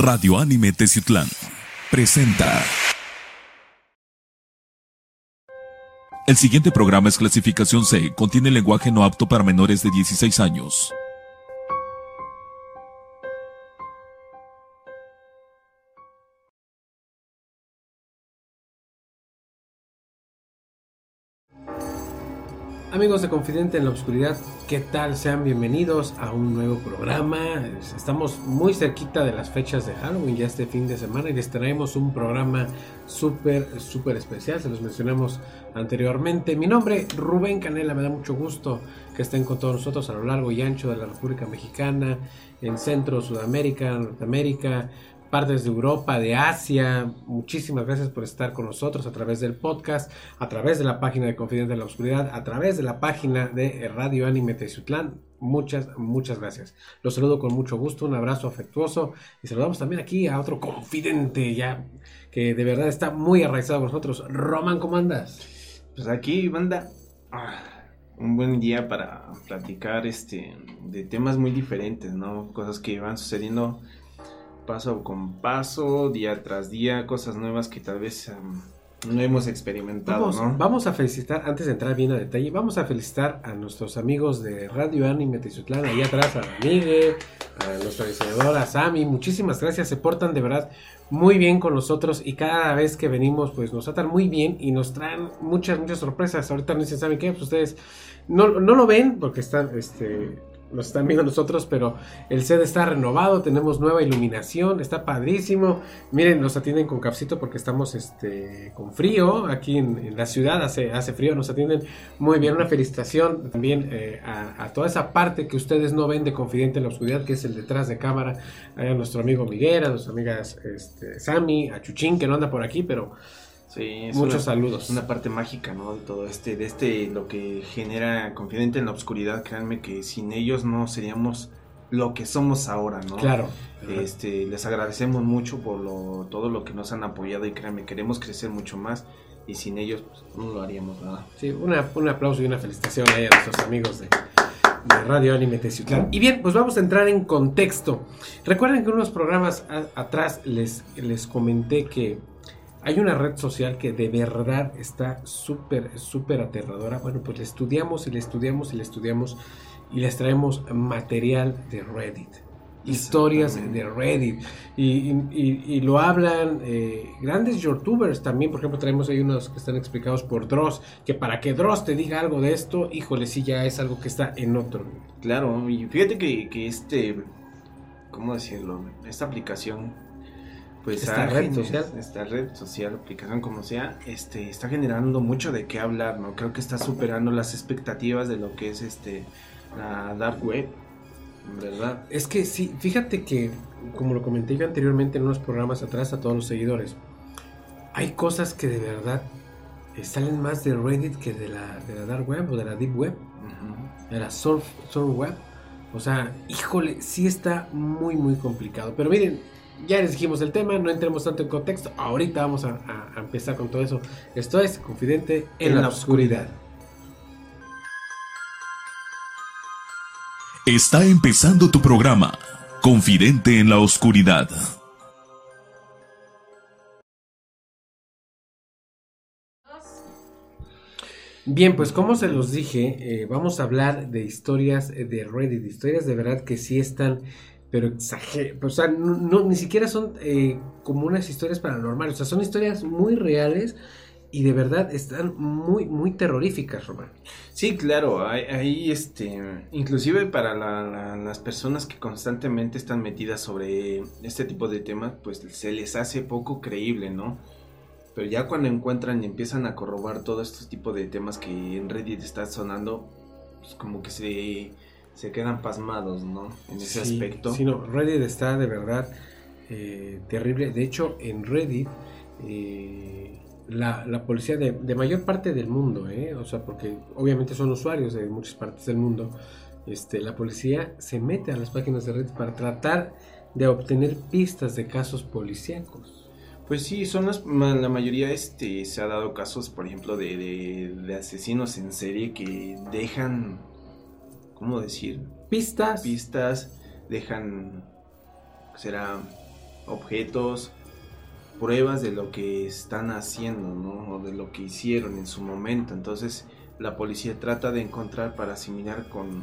Radio Anime Teciutlán presenta. El siguiente programa es clasificación C, contiene lenguaje no apto para menores de 16 años. Amigos de Confidente en la Oscuridad, ¿qué tal? Sean bienvenidos a un nuevo programa. Estamos muy cerquita de las fechas de Halloween ya este fin de semana y les traemos un programa súper, súper especial. Se los mencionamos anteriormente. Mi nombre, Rubén Canela, me da mucho gusto que estén con todos nosotros a lo largo y ancho de la República Mexicana, en Centro, Sudamérica, Norteamérica, partes de Europa, de Asia. Muchísimas gracias por estar con nosotros a través del podcast, a través de la página de Confidente en la Oscuridad, a través de la página de Radio Anime Teciutlán. Muchas, muchas gracias. Los saludo con mucho gusto, un abrazo afectuoso y saludamos también aquí a otro confidente ya que de verdad está muy arraizado con nosotros. Roman, ¿cómo andas? Pues aquí, banda, ah, un buen día para platicar este de temas muy diferentes, ¿no? Cosas que van sucediendo paso con paso, día tras día, cosas nuevas que tal vez um, no hemos experimentado. Vamos, ¿no? vamos a felicitar, antes de entrar bien a detalle, vamos a felicitar a nuestros amigos de Radio Anime Tizutlán, ahí atrás a Miguel, a nuestra diseñadora Sami, muchísimas gracias, se portan de verdad muy bien con nosotros y cada vez que venimos pues nos tratan muy bien y nos traen muchas, muchas sorpresas. Ahorita no dicen, ¿saben qué? Pues ustedes no, no lo ven porque están, este, nos están viendo nosotros, pero el set está renovado, tenemos nueva iluminación, está padrísimo. Miren, nos atienden con capsito porque estamos este, con frío aquí en, la ciudad, hace, hace frío, nos atienden muy bien. Una felicitación también eh, a, toda esa parte que ustedes no ven de Confidente en la Oscuridad, que es el detrás de cámara, a nuestro amigo Miguel, a nuestras amigas este, Sammy, a Chuchín, que no anda por aquí, pero Sí, Muchos saludos. Una parte mágica, ¿no? De todo este, de este, lo que genera Confidente en la Oscuridad. Créanme que sin ellos no seríamos lo que somos ahora, ¿no? Claro. Este, les agradecemos mucho por lo, todo lo que nos han apoyado y créanme, queremos crecer mucho más y sin ellos pues, no lo haríamos, nada. Sí, una, un aplauso y una felicitación a nuestros amigos de, de Radio Anime Teciutlán. Y bien, pues vamos a entrar en contexto. Recuerden que unos programas atrás les, les comenté que hay una red social que de verdad está súper, súper aterradora. Bueno, pues la estudiamos y la estudiamos y la estudiamos y les traemos material de Reddit. Historias de Reddit. Y, lo hablan eh, grandes youtubers también. Por ejemplo, traemos ahí unos que están explicados por Dross. Que para que Dross te diga algo de esto, híjole, sí, ya es algo que está en otro. Claro, y fíjate que, que este. ¿Cómo decirlo? Esta aplicación pues esta red social, esta red social, aplicación como sea, este está generando mucho de qué hablar, ¿no? Creo que está superando las expectativas de lo que es este la dark web, ¿verdad? Es que sí, fíjate que como lo comenté yo anteriormente en unos programas atrás a todos los seguidores, hay cosas que de verdad salen más de Reddit que de la, de la dark web o de la deep web, de la surf, surf web. O sea, híjole, sí está muy muy complicado. Pero miren, ya les dijimos el tema, no entremos tanto en contexto. Ahorita vamos a, empezar con todo eso. Esto es Confidente en, la, oscuridad. Está empezando tu programa, Confidente en la Oscuridad. Bien, pues como se los dije, eh, vamos a hablar de historias de Reddit, historias de verdad que sí están pero exagerado. O sea, no, ni siquiera son eh, como unas historias paranormales. O sea, son historias muy reales y de verdad están muy, muy terroríficas, Román. Sí, claro. Hay, este, inclusive para las personas que constantemente están metidas sobre este tipo de temas, pues se les hace poco creíble, ¿no? Pero ya cuando encuentran y empiezan a corrobar todo este tipo de temas que en Reddit está sonando, pues como que se se quedan pasmados, ¿no? En ese aspecto. Sí, no, Reddit está de verdad eh, terrible. De hecho, en Reddit, eh, la, policía de, mayor parte del mundo, ¿eh? o sea, porque obviamente son usuarios de muchas partes del mundo, este, la policía se mete a las páginas de Reddit para tratar de obtener pistas de casos policíacos. Pues sí, son las, la mayoría este, se ha dado casos, por ejemplo, de, de asesinos en serie que dejan ¿cómo decir? Pistas. Pistas, dejan, será objetos, pruebas de lo que están haciendo, ¿no? O de lo que hicieron en su momento. Entonces la policía trata de encontrar para asimilar con,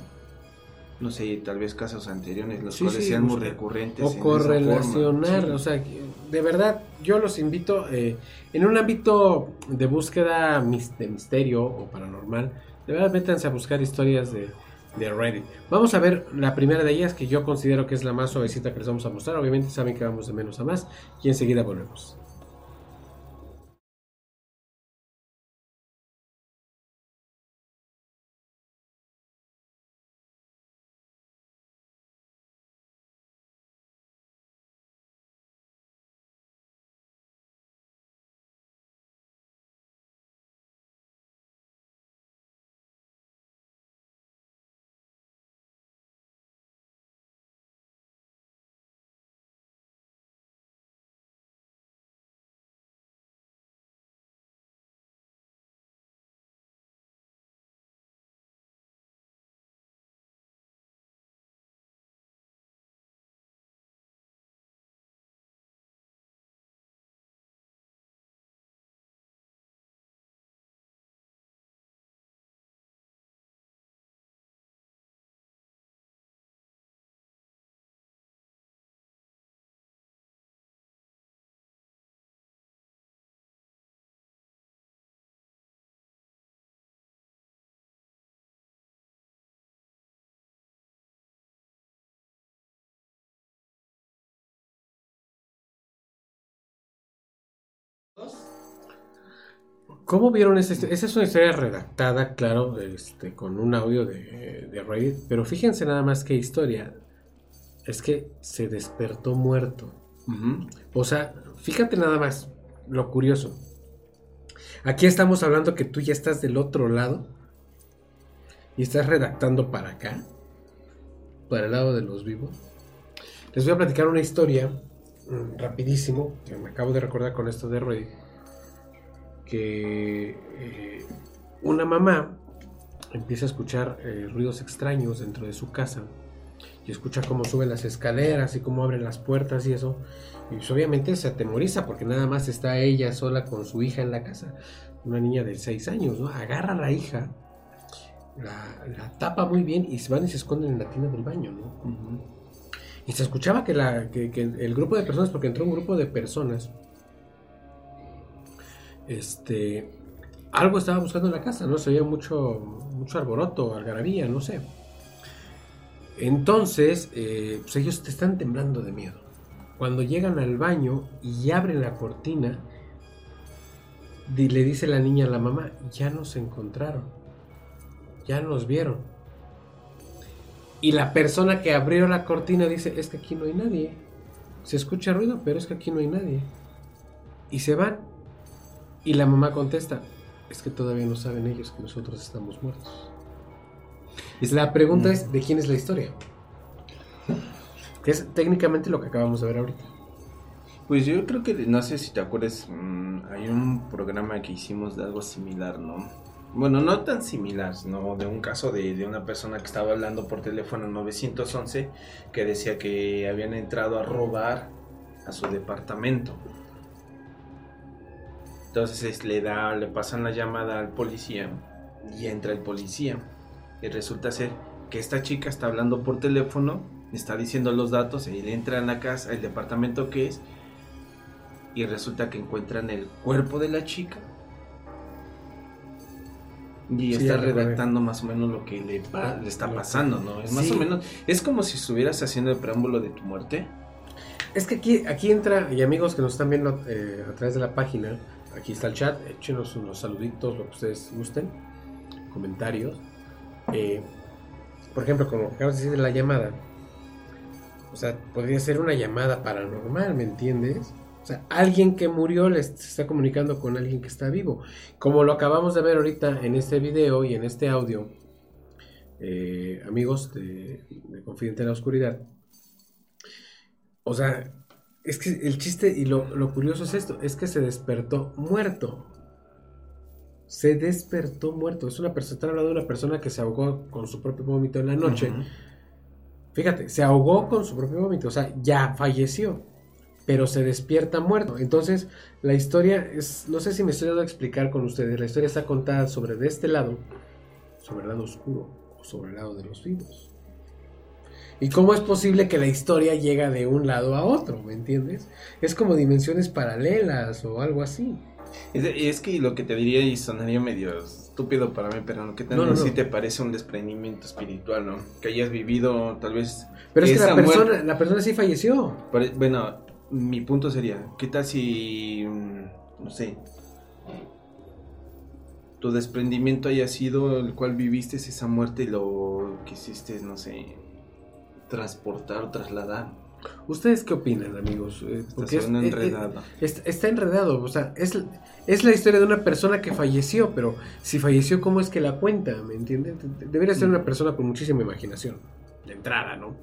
no sé, tal vez casos anteriores, los cuales sean muy recurrentes. O correlacionar, o sea, de verdad, yo los invito, eh, en un ámbito de búsqueda de misterio o paranormal, de verdad métanse a buscar historias de, Vamos a ver la primera de ellas que yo considero que es la más suavecita que les vamos a mostrar. Obviamente saben que vamos de menos a más y enseguida volvemos. ¿Cómo vieron esa historia? Esa es una historia redactada, claro, este, con un audio de, de Reddit, pero fíjense nada más qué historia. Es que se despertó muerto. O sea, fíjate nada más lo curioso. Aquí estamos hablando que tú ya estás del otro lado y estás redactando para acá, para el lado de los vivos. Les voy a platicar una historia rapidísimo que me acabo de recordar con esto de Reddit que eh, una mamá empieza a escuchar eh, ruidos extraños dentro de su casa y escucha cómo suben las escaleras y cómo abren las puertas y eso. Y pues, obviamente se atemoriza porque nada más está ella sola con su hija en la casa, una niña de 6 años, ¿no? Agarra a la hija, la, tapa muy bien y se van y se esconden en la tina del baño, ¿no? Y se escuchaba que, la, que el grupo de personas, porque entró un grupo de personas, este, algo estaba buscando en la casa, ¿no? Se veía mucho, mucho arboroto, algarabía, no sé. Entonces, eh, pues ellos te están temblando de miedo. Cuando llegan al baño y abren la cortina, le dice la niña a la mamá, ya nos encontraron, ya nos vieron. Y la persona que abrió la cortina dice, es que aquí no hay nadie. Se escucha ruido, pero es que aquí no hay nadie. Y se van y la mamá contesta, es que todavía no saben ellos que nosotros estamos muertos. Y la pregunta es, ¿de quién es la historia? Que es técnicamente lo que acabamos de ver ahorita. Pues yo creo que, no sé si te acuerdas, mm, hay un programa que hicimos de algo similar, ¿no? Bueno, no tan similar, sino de un caso de, de, una persona que estaba hablando por teléfono 911 que decía que habían entrado a robar a su departamento. Entonces le da, le pasan la llamada al policía y entra el policía. Y resulta ser que esta chica está hablando por teléfono, está diciendo los datos, y entra en la casa, el departamento que es, y resulta que encuentran el cuerpo de la chica. Y está redactando más o menos lo que le, le está pasando, ¿no? Es más o menos, es como si estuvieras haciendo el preámbulo de tu muerte. Es que aquí, aquí entra, y amigos que nos están viendo eh, a través de la página, Aquí está el chat, échenos unos saluditos, lo que ustedes gusten, comentarios. Eh, por ejemplo, como acabas de decir de la llamada, o sea, podría ser una llamada paranormal, ¿me entiendes? O sea, alguien que murió le está comunicando con alguien que está vivo. Como lo acabamos de ver ahorita en este video y en este audio, eh, amigos de, de Confidente en la Oscuridad. O sea, es que el chiste y lo, curioso es esto, es que se despertó muerto. Se despertó muerto. Es una persona, están hablando de una persona que se ahogó con su propio vómito en la noche. Fíjate, se ahogó con su propio vómito, o sea, ya falleció. Pero se despierta muerto. Entonces, la historia es, no sé si me estoy dando a explicar con ustedes, la historia está contada sobre de este lado, sobre el lado oscuro o sobre el lado de los vivos. ¿Y cómo es posible que la historia llega de un lado a otro? ¿Me entiendes? Es como dimensiones paralelas o algo así. Es, es que lo que te diría y sonaría medio estúpido para mí, pero lo que también No, no, no. sí te parece un desprendimiento espiritual, ¿no? Que hayas vivido tal vez... Pero es que la persona, la persona sí falleció. Pare- Bueno, mi punto sería, ¿qué tal si, mm, no sé, tu desprendimiento haya sido el cual viviste esa muerte y lo quisiste, no sé, transportar o trasladar? ¿Ustedes qué opinan, amigos? Eh, Está es- eh, eh, enredado. Está, está enredado, o sea, es, es la historia de una persona que falleció, pero si falleció, ¿cómo es que la cuenta? ¿Me entienden? Debería ser una persona con muchísima imaginación, de entrada, ¿no?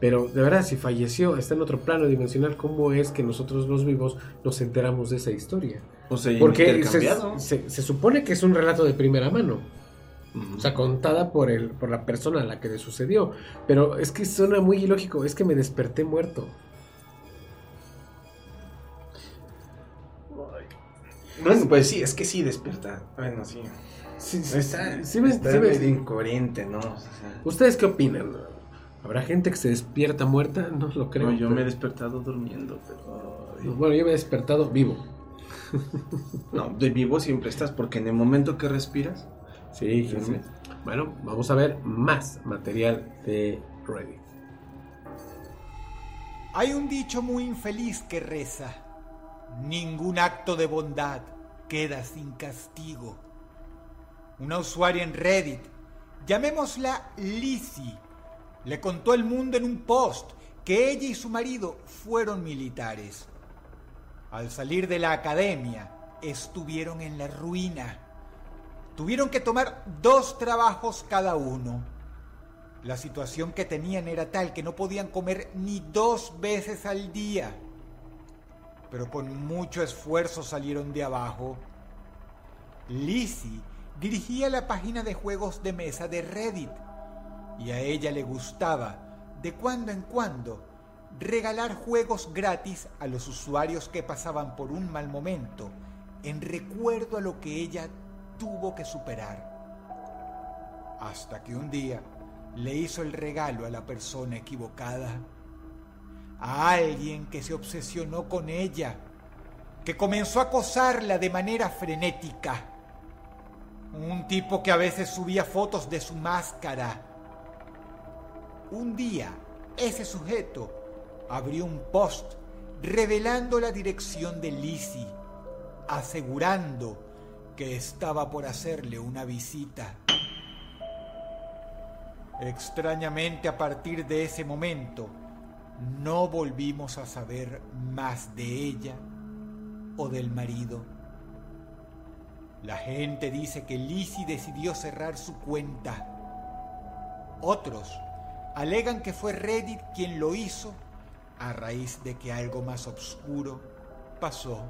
Pero de verdad, si falleció, está en otro plano dimensional, ¿cómo es que nosotros los vivos nos enteramos de esa historia? O sea, Porque se, se- se supone que es un relato de primera mano, o sea, contada por, el, por la persona a la que le sucedió. Pero es que suena muy ilógico, es que me desperté muerto. Bueno, pues sí, es que sí despierta. Bueno, sí. Sí, sí, Está, sí está medio incoherente, ¿no? O sea, ¿Ustedes qué opinan? ¿Habrá gente que se despierta muerta? No lo creo. no, yo me he despertado durmiendo, pero... ay, Bueno, yo me he despertado vivo. No, de vivo siempre estás, porque en el momento que respiras... Sí, sí, sí. Bueno, vamos a ver más material de Reddit. Hay un dicho muy infeliz que reza, ningún acto de bondad queda sin castigo. Una usuaria en Reddit, llamémosla Lizzie, le contó al mundo en un post que ella y su marido fueron militares. Al salir de la academia, estuvieron en la ruina. Tuvieron que tomar dos trabajos cada uno. La situación que tenían era tal que no podían comer ni dos veces al día. Pero con mucho esfuerzo salieron de abajo. Lizzie dirigía la página de juegos de mesa de Reddit y a ella le gustaba, de cuando en cuando, regalar juegos gratis a los usuarios que pasaban por un mal momento en recuerdo a lo que ella tuvo que superar. Hasta que un día le hizo el regalo a la persona equivocada, a alguien que se obsesionó con ella, que comenzó a acosarla de manera frenética. Un tipo que a veces subía fotos de su máscara. Un día, ese sujeto abrió un post revelando la dirección de Lizzie, asegurando que estaba por hacerle una visita. Extrañamente a partir de ese momento, no volvimos a saber más de ella o del marido. La gente dice que Lizzie decidió cerrar su cuenta. Otros alegan que fue Reddit quien lo hizo a raíz de que algo más oscuro pasó.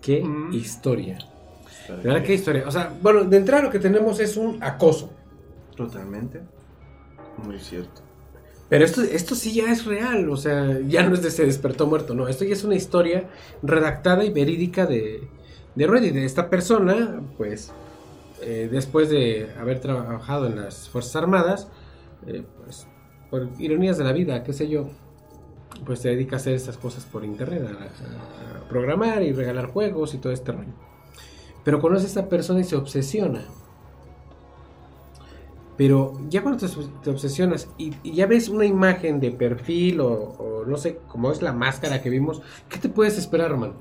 ¿Qué Mm. historia? De verdad, qué historia. O sea, bueno, de entrada lo que tenemos es un acoso. Totalmente. Muy cierto. Pero esto, esto sí ya es real, o sea, ya no es de se despertó muerto, no, esto ya es una historia redactada y verídica de, de Reddit, de esta persona, pues, eh, después de haber trabajado en las Fuerzas Armadas, eh, pues, por ironías de la vida, qué sé yo, pues se dedica a hacer estas cosas por internet, a, a programar y regalar juegos y todo este rollo. Pero conoce a esta persona y se obsesiona. Pero ya cuando te, obs- te obsesionas y, y ya ves una imagen de perfil o, o no sé, como es la máscara que vimos, ¿qué te puedes esperar, man?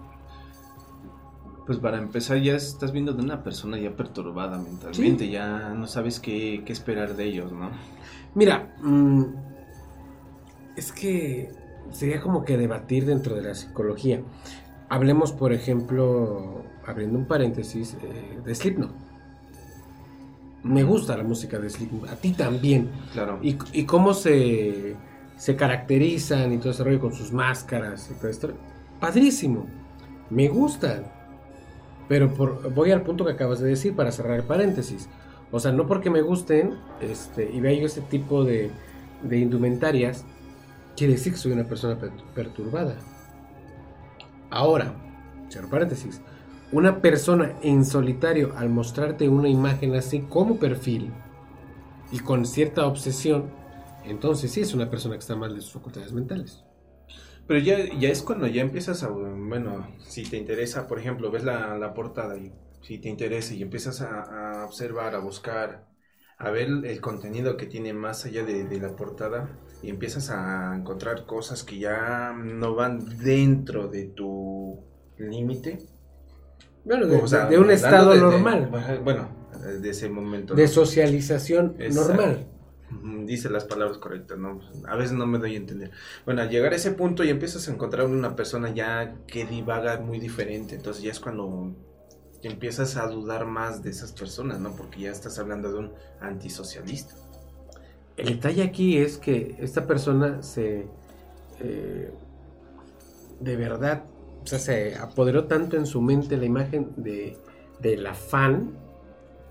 Pues para empezar ya estás viendo de una persona ya perturbada mentalmente, ya no sabes qué, qué esperar de ellos, ¿no? Mira, mm, es que sería como que debatir dentro de la psicología. Hablemos, por ejemplo, abriendo un paréntesis, eh, de Slipknot. Me gusta la música de Slipknot, a ti también. Claro. Y, y cómo se, se caracterizan y todo ese rollo con sus máscaras y todo esto. Padrísimo. Me gustan. Pero por, voy al punto que acabas de decir para cerrar el paréntesis. O sea, no porque me gusten este, y vea yo este tipo de, de indumentarias, quiere decir que soy una persona per- perturbada. Ahora, cierro paréntesis, una persona en solitario al mostrarte una imagen así como perfil y con cierta obsesión, entonces sí es una persona que está mal de sus facultades mentales. Pero ya, ya es cuando ya empiezas a, bueno, si te interesa, por ejemplo, ves la, portada y si te interesa y empiezas a, observar, a buscar, a ver el contenido que tiene más allá de la portada y empiezas a encontrar cosas que ya no van dentro de tu límite. Bueno, de, O sea, de un estado de- de- normal, bueno, de ese momento. de ¿no? socialización Exacto. normal. Dice las palabras correctas, ¿no? A veces no me doy a entender. Bueno, al llegar a ese punto y empiezas a encontrar una persona ya que divaga muy diferente, entonces ya es cuando empiezas a dudar más de esas personas, ¿no? Porque ya estás hablando de un antisocialista. El detalle aquí es que esta persona se. eh, de verdad. Sea, se apoderó tanto en su mente la imagen de, de la fan.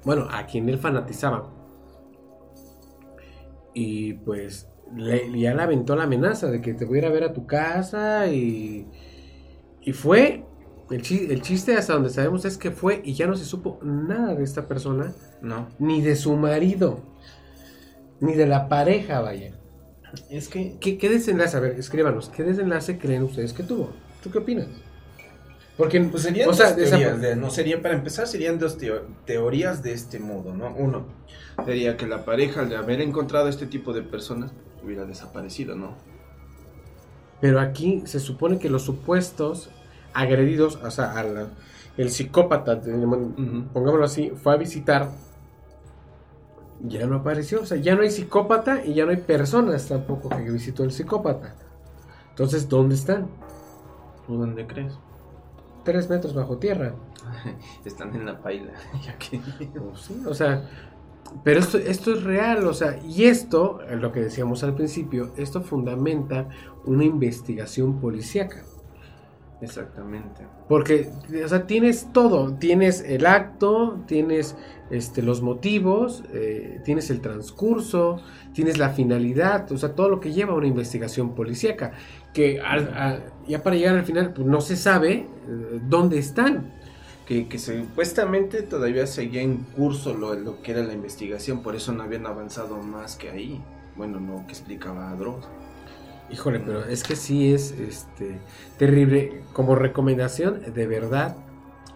Bueno, a quien él fanatizaba. Y pues. Le, ya le aventó la amenaza de que te voy a ir a ver a tu casa. Y. Y fue. El, chi- el chiste hasta donde sabemos es que fue y ya no se supo nada de esta persona, No, ni de su marido, ni de la pareja, vaya. es que ¿Qué, qué desenlace? A ver, escríbanos. ¿Qué desenlace creen ustedes que tuvo? ¿Tú qué opinas? Porque, pues serían o sea, dos teorías, de- no sería para empezar serían dos teo- teorías de este modo, ¿no? Uno sería que la pareja al haber encontrado este tipo de personas hubiera desaparecido, ¿no? pero aquí se supone que los supuestos agredidos, o sea, a la- el psicópata, pongámoslo así, fue a visitar, ya no apareció. O sea, ya no hay psicópata y ya no hay personas tampoco que visitó el psicópata. Entonces, ¿dónde están? ¿Tú dónde crees? Tres metros bajo tierra. Están en la paila. Pues sí, o sea, pero esto, esto es real, o sea, y esto, lo que decíamos al principio, esto fundamenta una investigación policíaca. Exactamente. Porque, o sea, tienes todo, tienes el acto, tienes este, los motivos, eh, tienes el transcurso, tienes la finalidad, o sea, todo lo que lleva a una investigación policíaca, que a- ya para llegar al final, pues no se sabe eh, dónde están. Que, que supuestamente todavía seguía en curso lo, lo que era la investigación, por eso no habían avanzado más que ahí. Bueno, lo que explicaba Dross. Híjole, pero es que sí es este terrible. Como recomendación, de verdad,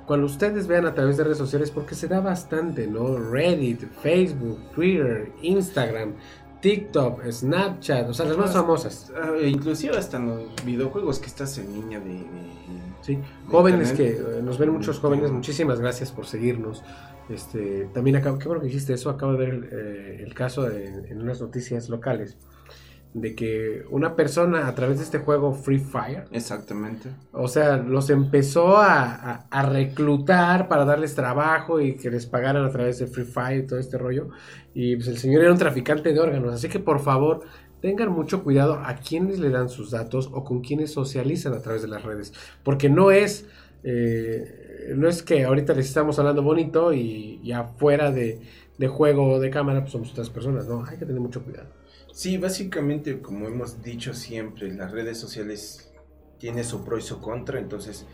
cuando ustedes vean a través de redes sociales, porque se da bastante, ¿no? Reddit, Facebook, Twitter, Instagram, TikTok, Snapchat, o sea, las más famosas. Ah, inclusive hasta en los videojuegos que estás en línea de... de- Sí, jóvenes que Internet. eh, nos ven muchos jóvenes, muchísimas gracias por seguirnos. Este, también acabo, qué bueno que dijiste eso, acabo de ver el, eh, el caso de- en unas noticias locales de que una persona a través de este juego Free Fire Exactamente. O sea, los empezó a, a- a reclutar para darles trabajo y que les pagaran a través de Free Fire y todo este rollo. Y pues el señor era un traficante de órganos. Así que por favor, tengan mucho cuidado a quienes le dan sus datos o con quienes socializan a través de las redes. Porque no es, eh, no es que ahorita les estamos hablando bonito y, y afuera de, de juego o de cámara pues somos otras personas. No, hay que tener mucho cuidado. Sí, básicamente, como hemos dicho siempre, las redes sociales tienen su pro y su contra, entonces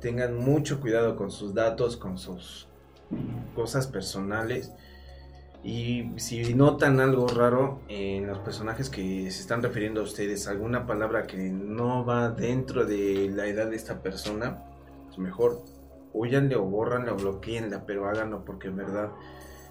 tengan mucho cuidado con sus datos, con sus cosas personales. Y si notan algo raro en los personajes que se están refiriendo a ustedes, alguna palabra que no va dentro de la edad de esta persona, pues mejor huyanle o borranle o bloqueenla, pero háganlo porque en verdad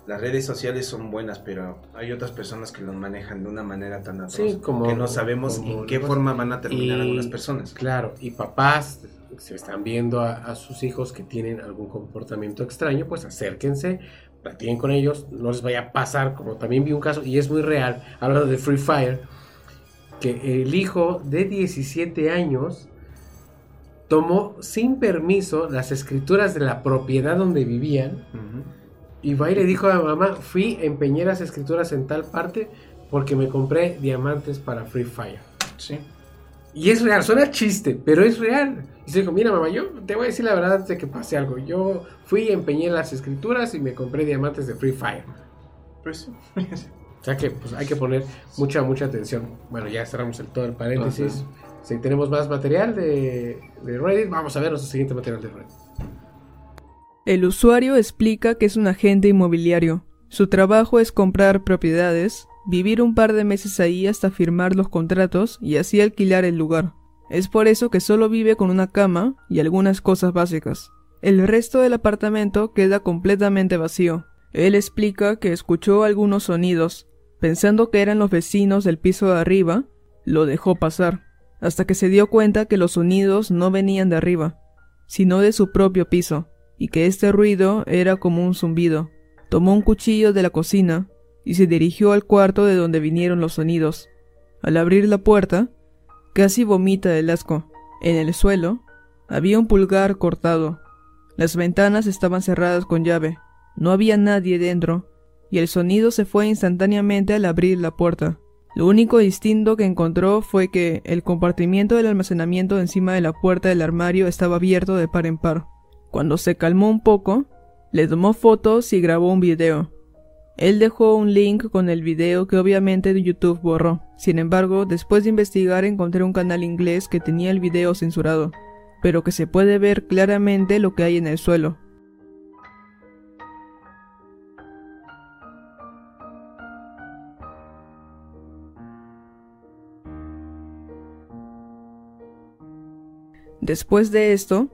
las redes sociales son buenas, pero hay otras personas que los manejan de una manera tan atroz Sí, como- que no sabemos como en qué forma van a terminar y- algunas personas. Claro, y papás se están viendo a, a sus hijos que tienen algún comportamiento extraño, pues acérquense, platiquen con ellos, no les vaya a pasar, como también vi un caso, y es muy real, hablando de Free Fire, que el hijo de 17 años tomó sin permiso las escrituras de la propiedad donde vivían. Y va y le dijo a la mamá, fui, empeñé las escrituras en tal parte porque me compré diamantes para Free Fire. Sí. Y es real, suena chiste, pero es real. Y se dijo, mira mamá, yo te voy a decir la verdad antes de que pase algo. Yo fui, empeñé las escrituras y me compré diamantes de Free Fire. Pues O sea que pues hay que poner mucha, mucha atención. Bueno, ya cerramos el, todo el paréntesis. Si tenemos más material de, de Reddit, vamos a ver nuestro siguiente material de Reddit. El usuario explica que es un agente inmobiliario. Su trabajo es comprar propiedades, vivir un par de meses ahí hasta firmar los contratos y así alquilar el lugar. Es por eso que solo vive con una cama y algunas cosas básicas. El resto del apartamento queda completamente vacío. Él explica que escuchó algunos sonidos. Pensando que eran los vecinos del piso de arriba, lo dejó pasar, hasta que se dio cuenta que los sonidos no venían de arriba, sino de su propio piso, y que este ruido era como un zumbido. Tomó un cuchillo de la cocina y se dirigió al cuarto de donde vinieron los sonidos. Al abrir la puerta, casi vomita del asco. En el suelo había un pulgar cortado. Las ventanas estaban cerradas con llave. No había nadie dentro, y el sonido se fue instantáneamente al abrir la puerta. Lo único distinto que encontró fue que el compartimiento del almacenamiento encima de la puerta del armario estaba abierto de par en par. Cuando se calmó un poco, le tomó fotos y grabó un video. Él dejó un link con el video que obviamente YouTube borró. Sin embargo, después de investigar encontré un canal inglés que tenía el video censurado, pero que se puede ver claramente lo que hay en el suelo. Después de esto,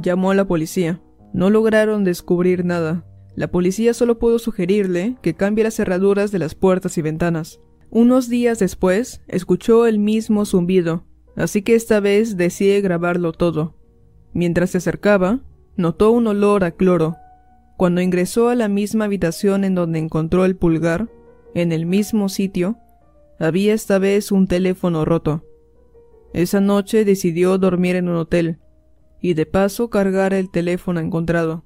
llamó a la policía. No lograron descubrir nada. La policía solo pudo sugerirle que cambie las cerraduras de las puertas y ventanas. Unos días después, escuchó el mismo zumbido, así que esta vez decide grabarlo todo. Mientras se acercaba, notó un olor a cloro. Cuando ingresó a la misma habitación en donde encontró el pulgar, en el mismo sitio, había esta vez un teléfono roto. Esa noche decidió dormir en un hotel, y de paso cargar el teléfono encontrado.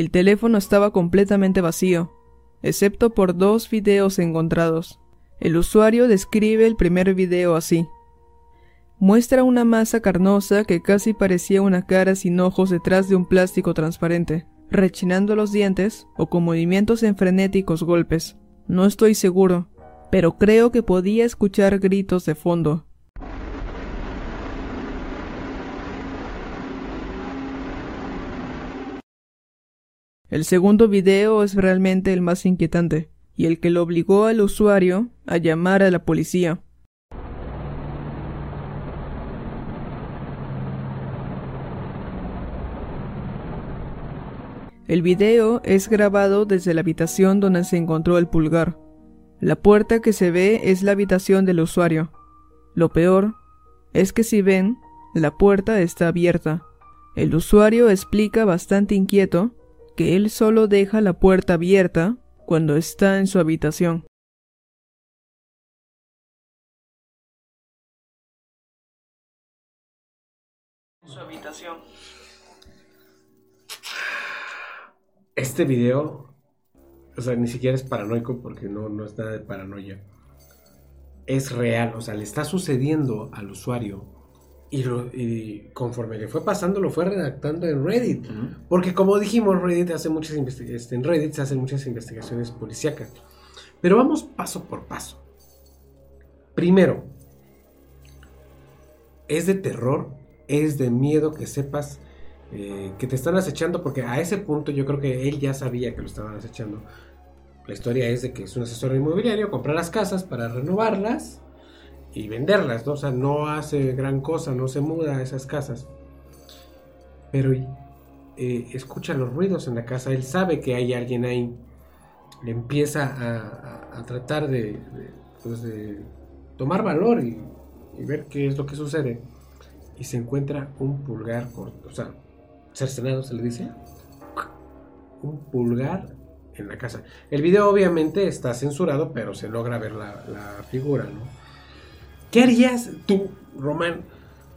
El teléfono estaba completamente vacío, excepto por dos videos encontrados. El usuario describe el primer video así. Muestra una masa carnosa que casi parecía una cara sin ojos detrás de un plástico transparente, rechinando los dientes o con movimientos en frenéticos golpes. No estoy seguro, pero creo que podía escuchar gritos de fondo. El segundo video es realmente el más inquietante, y el que lo obligó al usuario a llamar a la policía. El video es grabado desde la habitación donde se encontró el pulgar. La puerta que se ve es la habitación del usuario. Lo peor es que si ven, la puerta está abierta. El usuario explica bastante inquieto que él solo deja la puerta abierta cuando está en su habitación. su habitación. Este video, o sea, ni siquiera es paranoico porque no, no es nada de paranoia. Es real, o sea, le está sucediendo al usuario y, conforme le fue pasando lo fue redactando en Reddit. Porque como dijimos, Reddit hace muchas este, en Reddit se hacen muchas investigaciones policíacas. Pero vamos paso por paso. Primero, es de terror, es de miedo que sepas eh, que te están acechando, porque a ese punto yo creo que él ya sabía que lo estaban acechando. La historia es de que es un asesor inmobiliario, compra las casas para renovarlas y venderlas, ¿no? O sea, no hace gran cosa, no se muda a esas casas. Pero eh, escucha los ruidos en la casa, él sabe que hay alguien ahí. Le empieza a, tratar de, pues de, tomar valor y, ver qué es lo que sucede. Y se encuentra un pulgar corto, o sea, cercenado se le dice. Un pulgar en la casa. El video obviamente está censurado, pero se logra ver la figura, ¿no? ¿Qué harías tú, Román?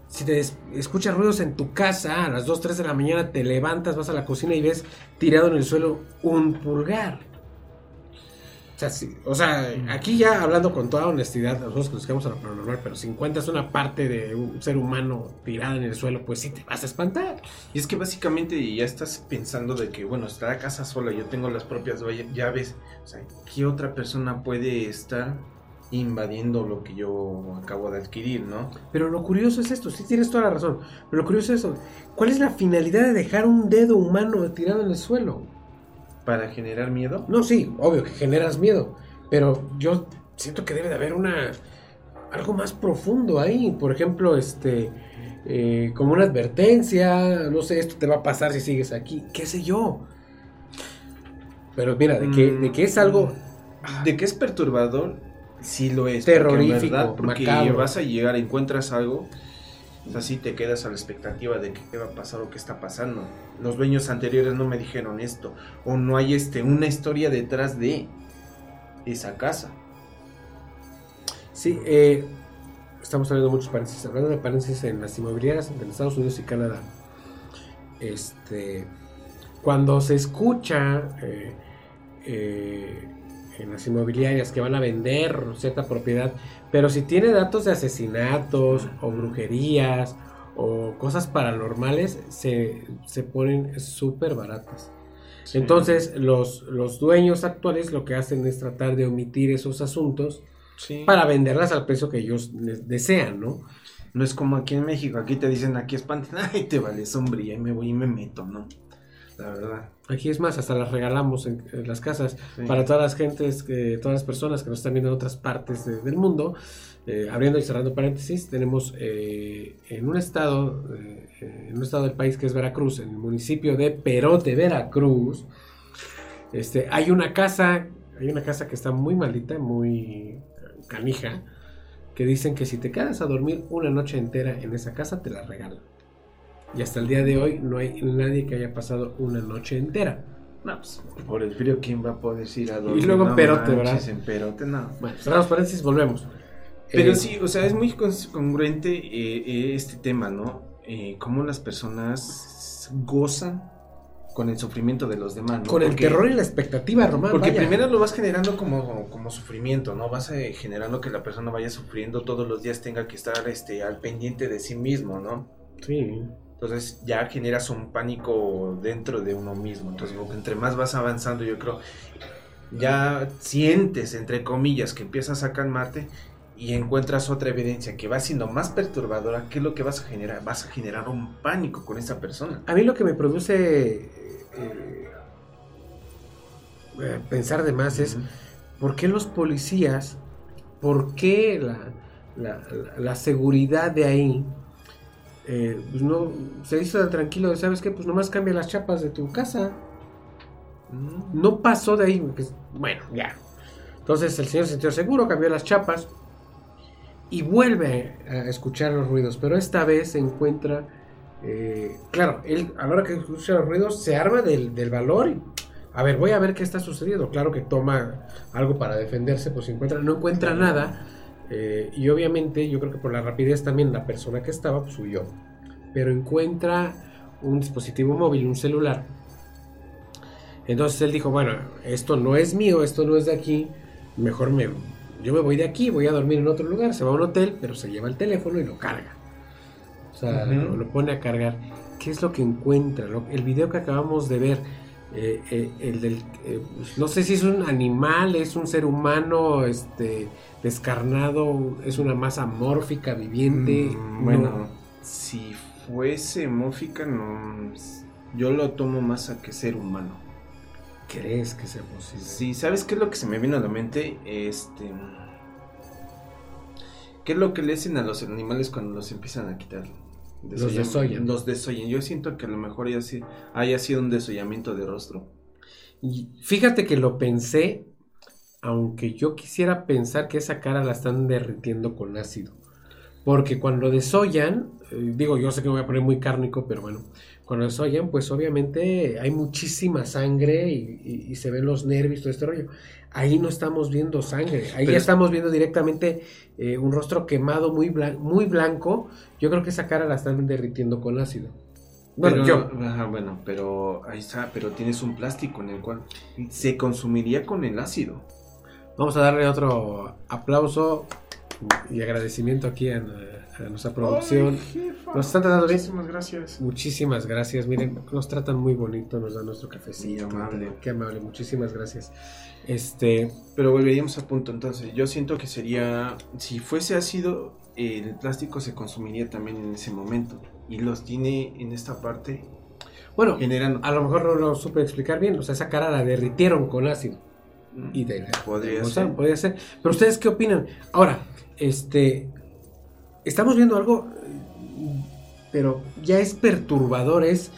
Si te escuchas ruidos en tu casa a las 2, 3 de la mañana, te levantas, vas a la cocina y ves tirado en el suelo un pulgar. O sea, sí, o sea, aquí ya hablando con toda honestidad, nosotros que nos quedamos a lo paranormal, pero si encuentras una parte de un ser humano tirada en el suelo, pues sí te vas a espantar. Y es que básicamente ya estás pensando de que, bueno, está la casa sola, yo tengo las propias llaves. O sea, ¿qué otra persona puede estar invadiendo lo que yo acabo de adquirir, ¿no? Pero lo curioso es esto, sí tienes toda la razón, pero lo curioso es eso, ¿cuál es la finalidad de dejar un dedo humano tirado en el suelo? ¿Para generar miedo? No, sí, obvio que generas miedo, pero yo siento que debe de haber una algo más profundo ahí, por ejemplo, este eh, como una advertencia, no sé, esto te va a pasar si sigues aquí, qué sé yo. Pero mira, de que, de que es algo... De que es perturbador, sí lo es. Terrorífico, porque, vas a llegar, encuentras algo, así te quedas a la expectativa de qué va a pasar o qué está pasando. Los dueños anteriores no me dijeron esto, o no hay este, una historia detrás de esa casa. Sí, eh, estamos hablando de muchos paréntesis, hablando de paréntesis en las inmobiliarias en Estados Unidos y Canadá. Este, cuando se escucha eh, eh, en las inmobiliarias que van a vender cierta propiedad, pero si tiene datos de asesinatos o brujerías o cosas paranormales, se, se ponen súper baratas. Entonces, los, los dueños actuales lo que hacen es tratar de omitir esos asuntos para venderlas al precio que ellos desean, ¿no? No es como aquí en México, aquí te dicen aquí espanten, ay, te vale sombría y me voy y me meto, ¿no? La verdad. Aquí es más, hasta las regalamos en, las casas para todas las gentes, que, todas las personas que nos están viendo en otras partes del mundo. Eh, abriendo y cerrando paréntesis, tenemos eh, en un estado, eh, en un estado del país que es Veracruz, en el municipio de Perote, Veracruz, este, hay una casa, hay una casa que está muy maldita, muy canija, que dicen que si te quedas a dormir una noche entera en esa casa, te la regalan. Y hasta el día de hoy no hay nadie que haya pasado una noche entera. No, pues por el frío, ¿quién va a poder ir a dormir? Y luego en Perote, ¿verdad? En Perote, no. Bueno, cerramos paréntesis, volvemos. Pero eh, sí, o sea, es muy congruente eh, eh, este tema, ¿no? Eh, cómo las personas gozan con el sufrimiento de los demás. ¿no? Con el terror y la expectativa, Román. Porque primero lo vas generando como, como sufrimiento, ¿no? Vas generando que la persona vaya sufriendo todos los días, tenga que estar este, al pendiente de sí mismo, ¿no? Sí. Entonces ya generas un pánico dentro de uno mismo. Entonces, entre más vas avanzando, yo creo, ya sientes, entre comillas, que empiezas a calmarte y encuentras otra evidencia que va siendo más perturbadora, ¿qué es lo que vas a generar? Vas a generar un pánico con esa persona. A mí lo que me produce eh, eh, pensar de más es, ¿por qué los policías, por qué la, la seguridad de ahí eh, pues no, se hizo tan tranquilo, ¿sabes qué? Pues nomás cambia las chapas de tu casa. Mm. No pasó de ahí, pues, bueno, ya. Entonces el señor se sintió seguro, cambió las chapas y vuelve a escuchar los ruidos, pero esta vez se encuentra, eh, claro, él a la hora que escucha los ruidos se arma del, valor y, a ver, voy a ver qué está sucediendo. Claro que toma algo para defenderse, pues encuentra, no encuentra nada eh, y obviamente yo creo que por la rapidez también la persona que estaba pues huyó. Pero encuentra un dispositivo móvil, un celular. Entonces él dijo, bueno, esto no es mío, esto no es de aquí, mejor me, yo me voy de aquí, voy a dormir en otro lugar, se va a un hotel, pero se lleva el teléfono y lo carga. O sea, lo, pone a cargar. ¿Qué es lo que encuentra? el video que acabamos de ver, eh, eh, el del, pues, no sé si es un animal, es un ser humano, este, descarnado, es una masa mórfica viviente. Mm, bueno, si fuese mórfica, no. Yo lo tomo más a que ser humano. ¿Crees que sea posible? Sí, ¿sabes qué es lo que se me vino a la mente? Este. ¿Qué es lo que le hacen a los animales cuando los empiezan a quitar? Los desollan. Los desollan. Yo siento que a lo mejor haya sido, haya sido un desollamiento de rostro. Y fíjate que lo pensé, aunque yo quisiera pensar que esa cara la están derritiendo con ácido. Porque cuando desollan, eh, digo, yo sé que me voy a poner muy cárnico, pero bueno, cuando desollan, pues obviamente hay muchísima sangre y, y- y se ven los nervios, todo este rollo. Ahí no estamos viendo sangre, ahí Pero estamos viendo directamente eh, un rostro quemado muy, blan- muy blanco. Yo creo que esa cara la están derritiendo con ácido. Bueno, pero, yo. ajá, bueno, pero ahí está, pero tienes un plástico en el cual se consumiría con el ácido. Vamos a darle otro aplauso y agradecimiento aquí a, a nuestra producción. Nos están tratando bien. Muchísimas gracias. Muchísimas gracias. Miren, nos tratan muy bonito, nos dan nuestro cafecito. Muy amable. Qué amable, muchísimas gracias. Este, Pero volveríamos a punto entonces. Yo siento que sería, si fuese ácido, el plástico se consumiría también en ese momento. Y los tiene en esta parte, bueno, generan... a lo mejor no lo supe explicar bien. O sea, esa cara la derritieron con ácido. Y de, Podría o sea, ser. podría ser. Pero ustedes qué opinan? Ahora, este, estamos viendo algo, pero ya es perturbador, es,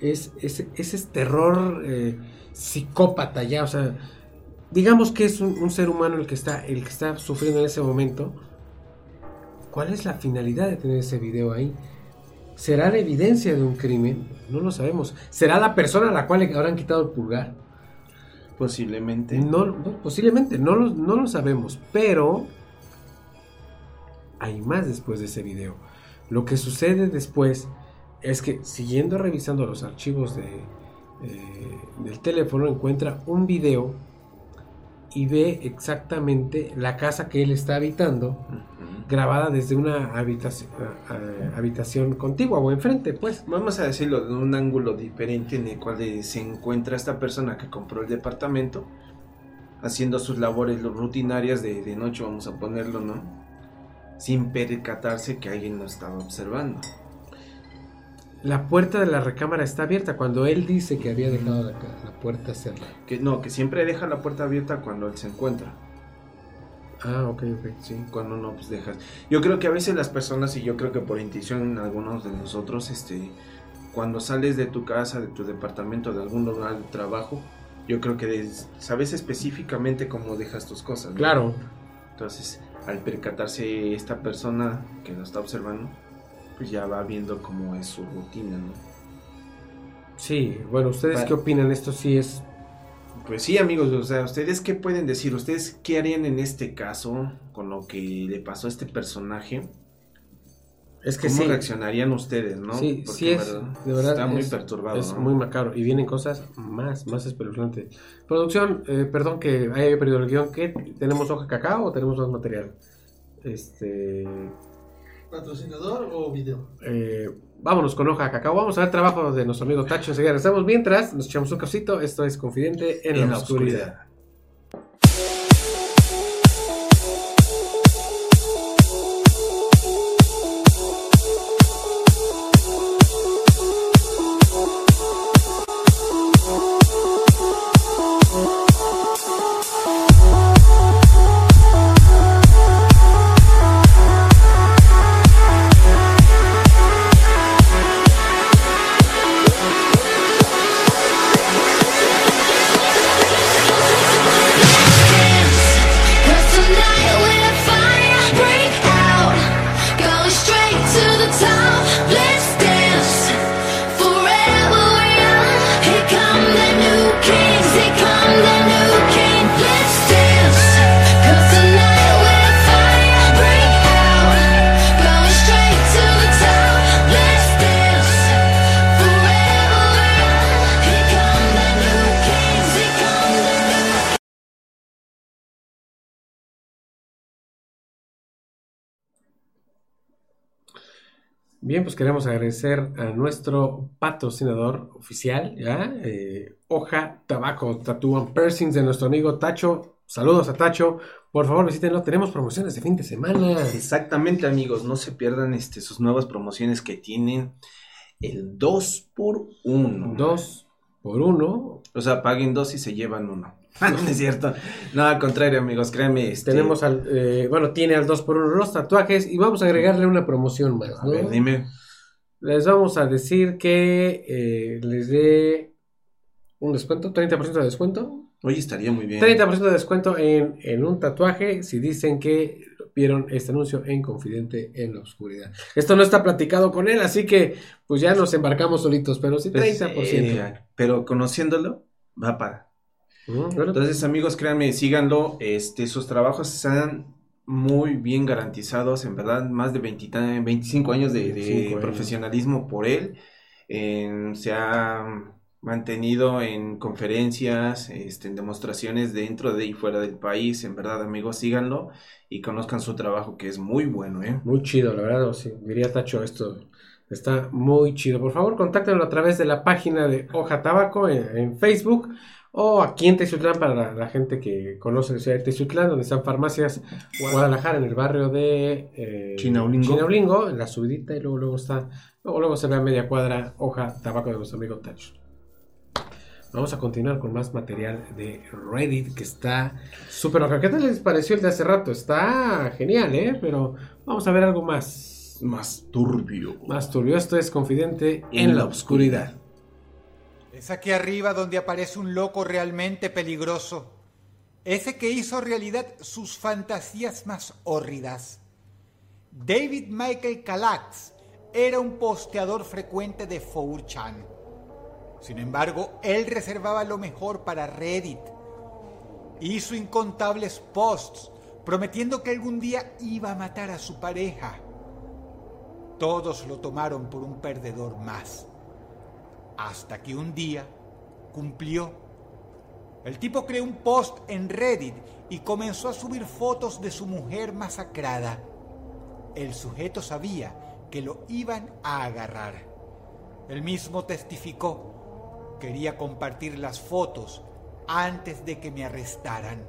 es, es, es ese terror eh, psicópata ya, o sea, digamos que es un, un ser humano el que está, el que está sufriendo en ese momento. ¿Cuál es la finalidad de tener ese video ahí? ¿Será la evidencia de un crimen? No lo sabemos. ¿Será la persona a la cual le habrán quitado el pulgar? Posiblemente. No, no, posiblemente, no lo, no lo sabemos, pero hay más después de ese video. Lo que sucede después es que siguiendo revisando los archivos de, eh, del teléfono encuentra un video y ve exactamente la casa que él está habitando grabada desde una habitación, a- a- habitación contigua o enfrente, pues. Vamos a decirlo de un ángulo diferente en el cual eh, se encuentra esta persona que compró el departamento haciendo sus labores rutinarias de, de noche, vamos a ponerlo, ¿no? Sin percatarse que alguien lo estaba observando. La puerta de la recámara está abierta cuando él dice que había dejado la, la puerta cerrada. Que no, que siempre deja la puerta abierta cuando él se encuentra. Ah, ok, ok. Sí, cuando no, pues dejas. Yo creo que a veces las personas, y yo creo que por intuición algunos de nosotros, este, cuando sales de tu casa, de tu departamento, de algún lugar de trabajo, yo creo que des- sabes específicamente cómo dejas tus cosas. ¿no? Claro. Entonces, al percatarse esta persona que lo está observando, pues ya va viendo cómo es su rutina, ¿no? Sí, bueno, ¿ustedes Vale. qué opinan? Esto sí es... Pues sí, amigos, o sea, ¿ustedes qué pueden decir? ¿Ustedes qué harían en este caso con lo que le pasó a este personaje? Es que ¿Cómo sí. reaccionarían ustedes, no? Sí, Porque, sí es, de verdad. Está muy es- perturbado, Es ¿no? muy macabro. Y vienen cosas más, más espeluznantes. Producción, eh, perdón que haya perdido el guion. ¿Qué? ¿Tenemos hoja cacao o tenemos más material? Este... ¿Patrocinador o video? eh, vámonos con hoja cacao. Vamos a ver trabajo de nuestro amigo Tacho enseguida. Estamos mientras, nos echamos un cafecito. Esto es Confidente en, la, oscuridad. Bien, pues queremos agradecer a nuestro patrocinador oficial, ¿ya? Eh, Hoja Tabaco Tattoo and Piercings de nuestro amigo Tacho. Saludos a Tacho. Por favor, visítenlo. Tenemos promociones de fin de semana. Exactamente, amigos, no se pierdan este, sus nuevas promociones que tienen el 2 por 1 Dos por uno. O sea, paguen dos y se llevan uno. no es cierto. No, al contrario, amigos, créanme. este, Tenemos al, eh, bueno, tiene al 2x1 los tatuajes y vamos a agregarle una promoción más, A ¿no? ver, dime. Les vamos a decir que eh, les dé un descuento, 30% de descuento. Oye, estaría muy bien. 30% de descuento en, en un tatuaje si dicen que vieron este anuncio en Confidente en la Oscuridad. Esto no está platicado con él, así que pues ya nos embarcamos solitos, pero sí Pues, 30%. eh, pero conociéndolo, va para. Entonces, amigos, créanme, síganlo. Este, sus trabajos están muy bien garantizados, en verdad, más de 20 ta- 25 años de, de 25 años. profesionalismo por él. En- se ha mantenido en conferencias, este, en demostraciones dentro de y fuera del país. En verdad, amigos, síganlo y conozcan su trabajo, que es muy bueno, ¿eh? Muy chido, la verdad, o sí, diría Tacho, esto está muy chido. Por favor, contáctenlo a través de la página de Hoja Tabaco en, en Facebook o aquí en Teciutlán para la, la gente que conoce la ciudad de Teciutlán, donde están farmacias Guadalajara, en el barrio de eh, Chinaulingo. Chinaulingo, en la subidita, y luego, luego está, luego, luego se ve a media cuadra Hoja Tabaco de nuestro amigo Tacho. Vamos a continuar con más material de Reddit que está súper. ¿Qué tal les pareció el de hace rato? Está genial, ¿eh? Pero vamos a ver algo más, Más turbio. más turbio. Esto es Confidente en la Oscuridad. Es aquí arriba donde aparece un loco realmente peligroso. Ese que hizo realidad sus fantasías más hórridas. David Michael Calax era un posteador frecuente de 4chan. Sin embargo, él reservaba lo mejor para Reddit. Hizo incontables posts prometiendo que algún día iba a matar a su pareja. Todos lo tomaron por un perdedor más. Hasta que un día cumplió. El tipo creó un post en Reddit y comenzó a subir fotos de su mujer masacrada. El sujeto sabía que lo iban a agarrar. Él mismo testificó. Quería compartir las fotos antes de que me arrestaran.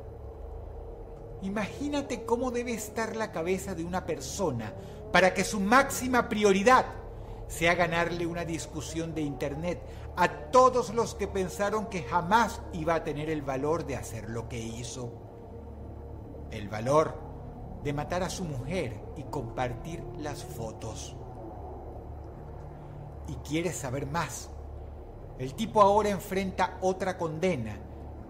Imagínate cómo debe estar la cabeza de una persona para que su máxima prioridad sea ganarle una discusión de Internet a todos los que pensaron que jamás iba a tener el valor de hacer lo que hizo. El valor de matar a su mujer y compartir las fotos. ¿Y quieres saber más? El tipo ahora enfrenta otra condena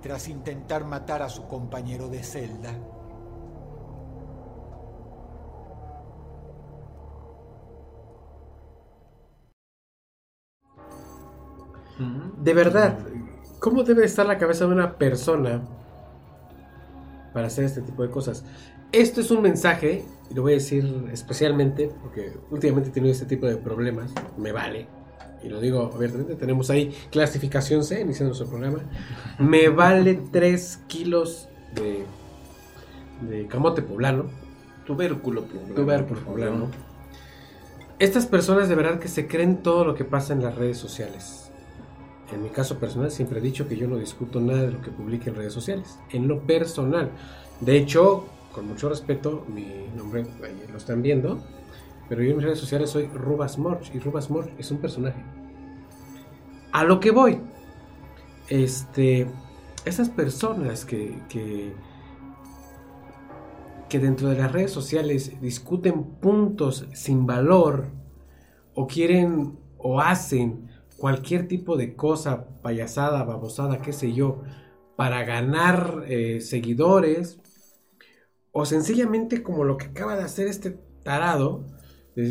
tras intentar matar a su compañero de celda. De verdad, ¿cómo debe estar la cabeza de una persona para hacer este tipo de cosas? Esto es un mensaje, y lo voy a decir especialmente, porque últimamente he tenido este tipo de problemas, me vale, y lo digo abiertamente, tenemos ahí clasificación C, iniciando nuestro programa, me vale 3 kilos de, de camote poblano, Tubérculo poblano. tubérculo poblano. Estas personas de verdad que se creen todo lo que pasa en las redes sociales. En mi caso personal siempre he dicho que yo no discuto nada de lo que publique en redes sociales. En lo personal. De hecho, con mucho respeto, mi nombre ahí lo están viendo. Pero yo en mis redes sociales soy Rubas Morch. Y Rubas Morch es un personaje. A lo que voy. Este. Esas personas que. que que dentro de las redes sociales discuten puntos sin valor o quieren o hacen cualquier tipo de cosa, payasada, babosada, qué sé yo, para ganar eh, seguidores o sencillamente como lo que acaba de hacer este tarado,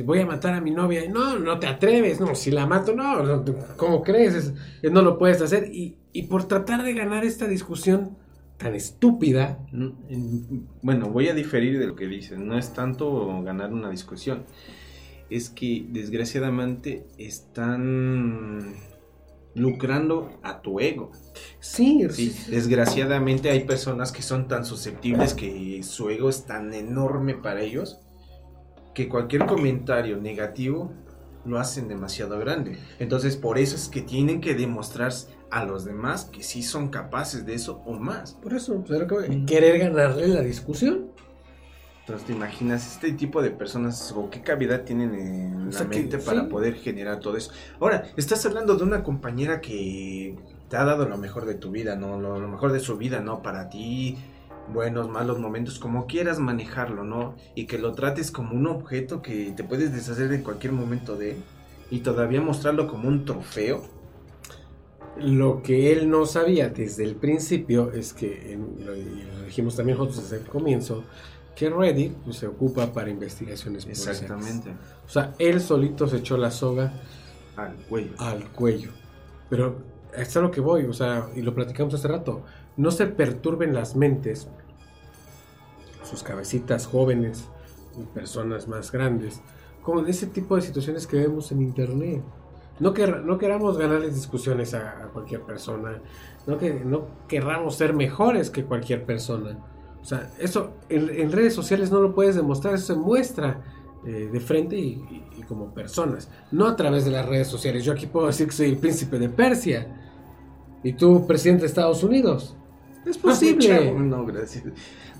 voy a matar a mi novia, no, no te atreves, no, si la mato, no, no, ¿cómo crees? Es- es- no lo puedes hacer y, y por tratar de ganar esta discusión tan estúpida, No, en- Bueno, voy a diferir de lo que dices. No es tanto ganar una discusión. Es que desgraciadamente están lucrando a tu ego. sí, Sí, sí, desgraciadamente hay personas que son tan susceptibles que su ego es tan enorme para ellos que cualquier comentario negativo lo hacen demasiado grande. Entonces por eso es que tienen que demostrar a los demás que sí son capaces de eso o más. Por eso, pues, querer ganarle la discusión. Entonces te imaginas este tipo de personas o qué cavidad tienen en O sea la que, mente para sí. poder generar todo eso. Ahora, estás hablando de una compañera que te ha dado lo mejor de tu vida, ¿no? Lo, lo mejor de su vida, ¿no? Para ti, buenos, malos momentos, como quieras manejarlo, ¿no? Y que lo trates como un objeto que te puedes deshacer en cualquier momento de él. Y todavía mostrarlo como un trofeo. Lo que él no sabía desde el principio es que, en- lo dijimos también nosotros desde el comienzo, que Reddit pues, se ocupa para investigaciones policiales. Exactamente. O sea, él solito se echó la soga Al cuello. al cuello. Pero es a lo que voy, o sea, y lo platicamos hace rato. No se perturben las mentes, sus cabecitas jóvenes y personas más grandes, con ese tipo de situaciones que vemos en internet. No, quer- no queramos ganarles discusiones a, a cualquier persona, no, que, no querramos ser mejores que cualquier persona. O sea, eso en, en redes sociales no lo puedes demostrar, eso se muestra eh, de frente y, y- y como personas, no a través de las redes sociales. Yo aquí puedo decir que soy el príncipe de Persia y tú presidente de Estados Unidos. Es posible. Chavo, No, gracias.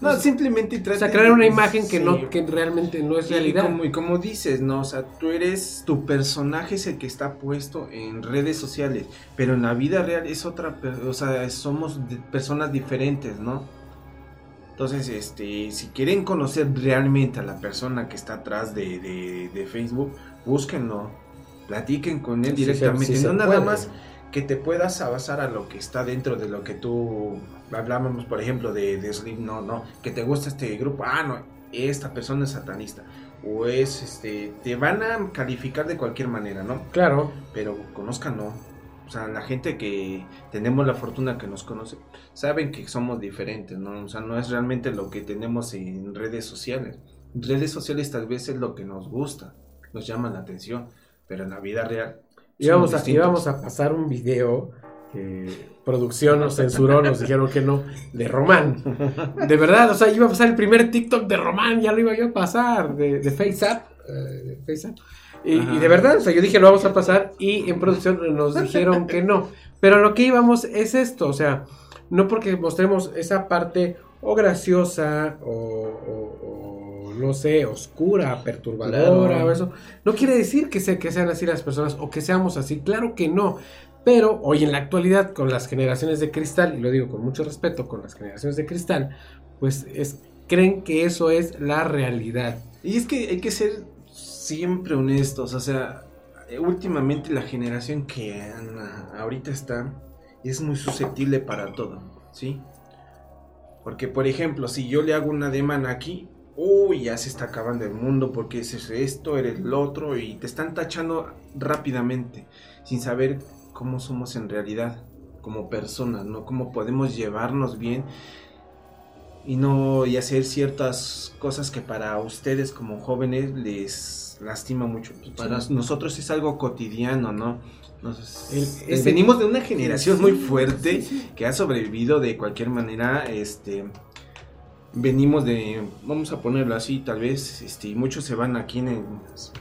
No, simplemente o trata sea, crear una imagen que, Sí. no, que realmente no es Y realidad. como, y como dices, ¿no? O sea, tú eres, tu personaje es el que está puesto en redes sociales, pero en la vida real es otra, o sea, somos personas diferentes, ¿no? Entonces, este, si quieren conocer realmente a la persona que está atrás de, de- de Facebook, búsquenlo, platiquen con él Sí directamente, sí no nada puede. más que te puedas basar a lo que está dentro de lo que tú hablábamos, por ejemplo, de, de Slim, no, no, que te gusta este grupo, ah, no, esta persona es satanista, o es, este, te van a calificar de cualquier manera, ¿no? Claro, Pero conózcanlo, o sea, la gente que tenemos la fortuna que nos conoce, saben que somos diferentes, ¿no? O sea, no es realmente lo que tenemos en redes sociales. Redes sociales tal vez es lo que nos gusta, nos llama la atención, pero en la vida real... íbamos a, íbamos a pasar un video que producción nos censuró, nos dijeron que no, de Román. De verdad, o sea, iba a pasar el primer TikTok de Román, ya lo iba yo a pasar, de, de FaceApp. eh, de FaceApp. Y, de verdad, o sea, yo dije lo vamos a pasar y en producción nos dijeron que no. Pero lo que íbamos es esto, o sea, no porque mostremos esa parte o graciosa o, o- o, no sé, oscura, perturbadora Claro. o eso, no quiere decir que, se, que sean así las personas o que seamos así, claro que no. Pero hoy en la actualidad, con las generaciones de cristal, y lo digo con mucho respeto, con las generaciones de cristal, pues es, creen que eso es la realidad. Y es que hay que ser siempre honestos, o sea, eh, últimamente la generación que ah, ahorita está es muy susceptible para todo, ¿sí? Porque, por ejemplo, si yo le hago una demanda aquí, uy, ya se está acabando el mundo porque es esto, eres lo otro, y te están tachando rápidamente, sin saber cómo somos en realidad, como personas, ¿no? Cómo podemos llevarnos bien y no y hacer ciertas cosas que para ustedes como jóvenes les lastima mucho. Para nosotros es algo cotidiano, ¿no? Nos- El- ese- venimos de una generación muy Sí, fuerte sí, sí. que ha sobrevivido de cualquier manera, este venimos de vamos a ponerlo así, tal vez este y muchos se van aquí en el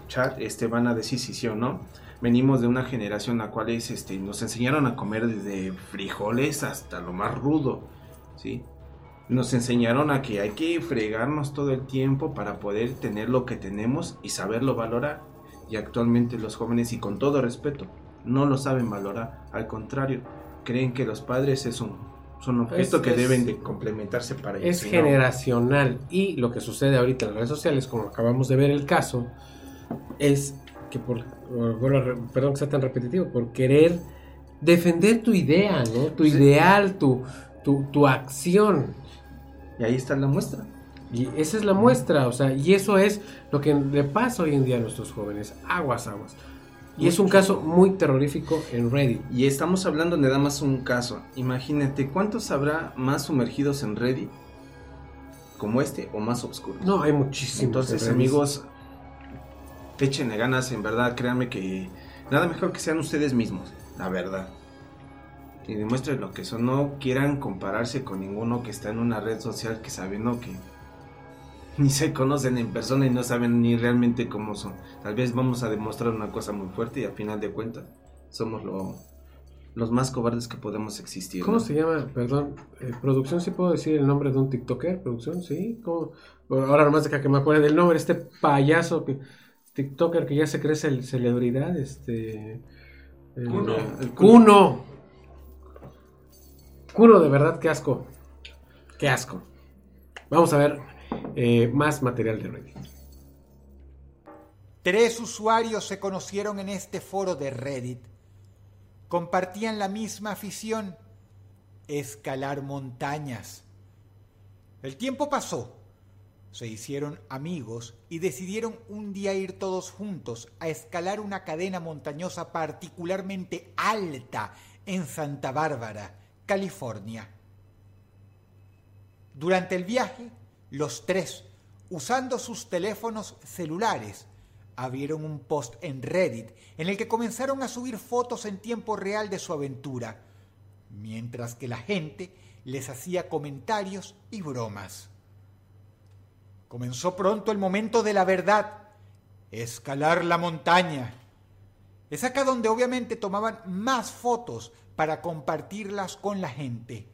chat, este van a decir si sí o no. Venimos de una generación la cual es, este, nos enseñaron a comer desde frijoles hasta lo más rudo, ¿sí? Nos enseñaron a que hay que fregarnos todo el tiempo para poder tener lo que tenemos y saberlo valorar. Y actualmente los jóvenes, y con todo respeto, no lo saben valorar. Al contrario, creen que los padres es un, son objeto Es- que es- deben de complementarse para ellos. Es generacional y lo que sucede ahorita en las redes sociales, como acabamos de ver el caso, es que por, perdón que sea tan repetitivo, por querer defender tu idea, ¿no? Tu Sí. ideal, tu, tu, tu acción. Y ahí está la muestra. Y esa es la muestra, o sea, y eso es lo que le pasa hoy en día a nuestros jóvenes. Aguas, aguas. Y es un caso muy terrorífico en Reddit. Y estamos hablando de nada más un caso. Imagínate, ¿cuántos habrá más sumergidos en Reddit como este o más oscuros? No, hay muchísimos. Entonces, en amigos, échenle ganas, en verdad, créanme que nada mejor que sean ustedes mismos, la verdad. Y demuestren lo que son, no quieran compararse con ninguno que está en una red social que sabiendo que ni se conocen en persona y no saben ni realmente cómo son. Tal vez vamos a demostrar una cosa muy fuerte y al final de cuentas somos lo- los más cobardes que podemos existir. ¿Cómo ¿no? se llama? Perdón, eh, producción, ¿sí puedo decir el nombre de un TikToker? ¿Producción? Sí. ¿Cómo? Bueno, Ahora nomás de que me acuerde del nombre, este payaso que TikToker que ya se cree cel- celebridad, este... el- Kuno. el Kuno. Culo, de verdad, qué asco. Qué asco. Vamos a ver eh, más material de Reddit. Tres usuarios se conocieron en este foro de Reddit. Compartían la misma afición, escalar montañas. El tiempo pasó, se hicieron amigos y decidieron un día ir todos juntos a escalar una cadena montañosa particularmente alta en Santa Bárbara, California. Durante el viaje, los tres, usando sus teléfonos celulares, abrieron un post en Reddit en el que comenzaron a subir fotos en tiempo real de su aventura, mientras que la gente les hacía comentarios y bromas. Comenzó pronto el momento de la verdad, escalar la montaña. Es acá donde obviamente tomaban más fotos para compartirlas con la gente.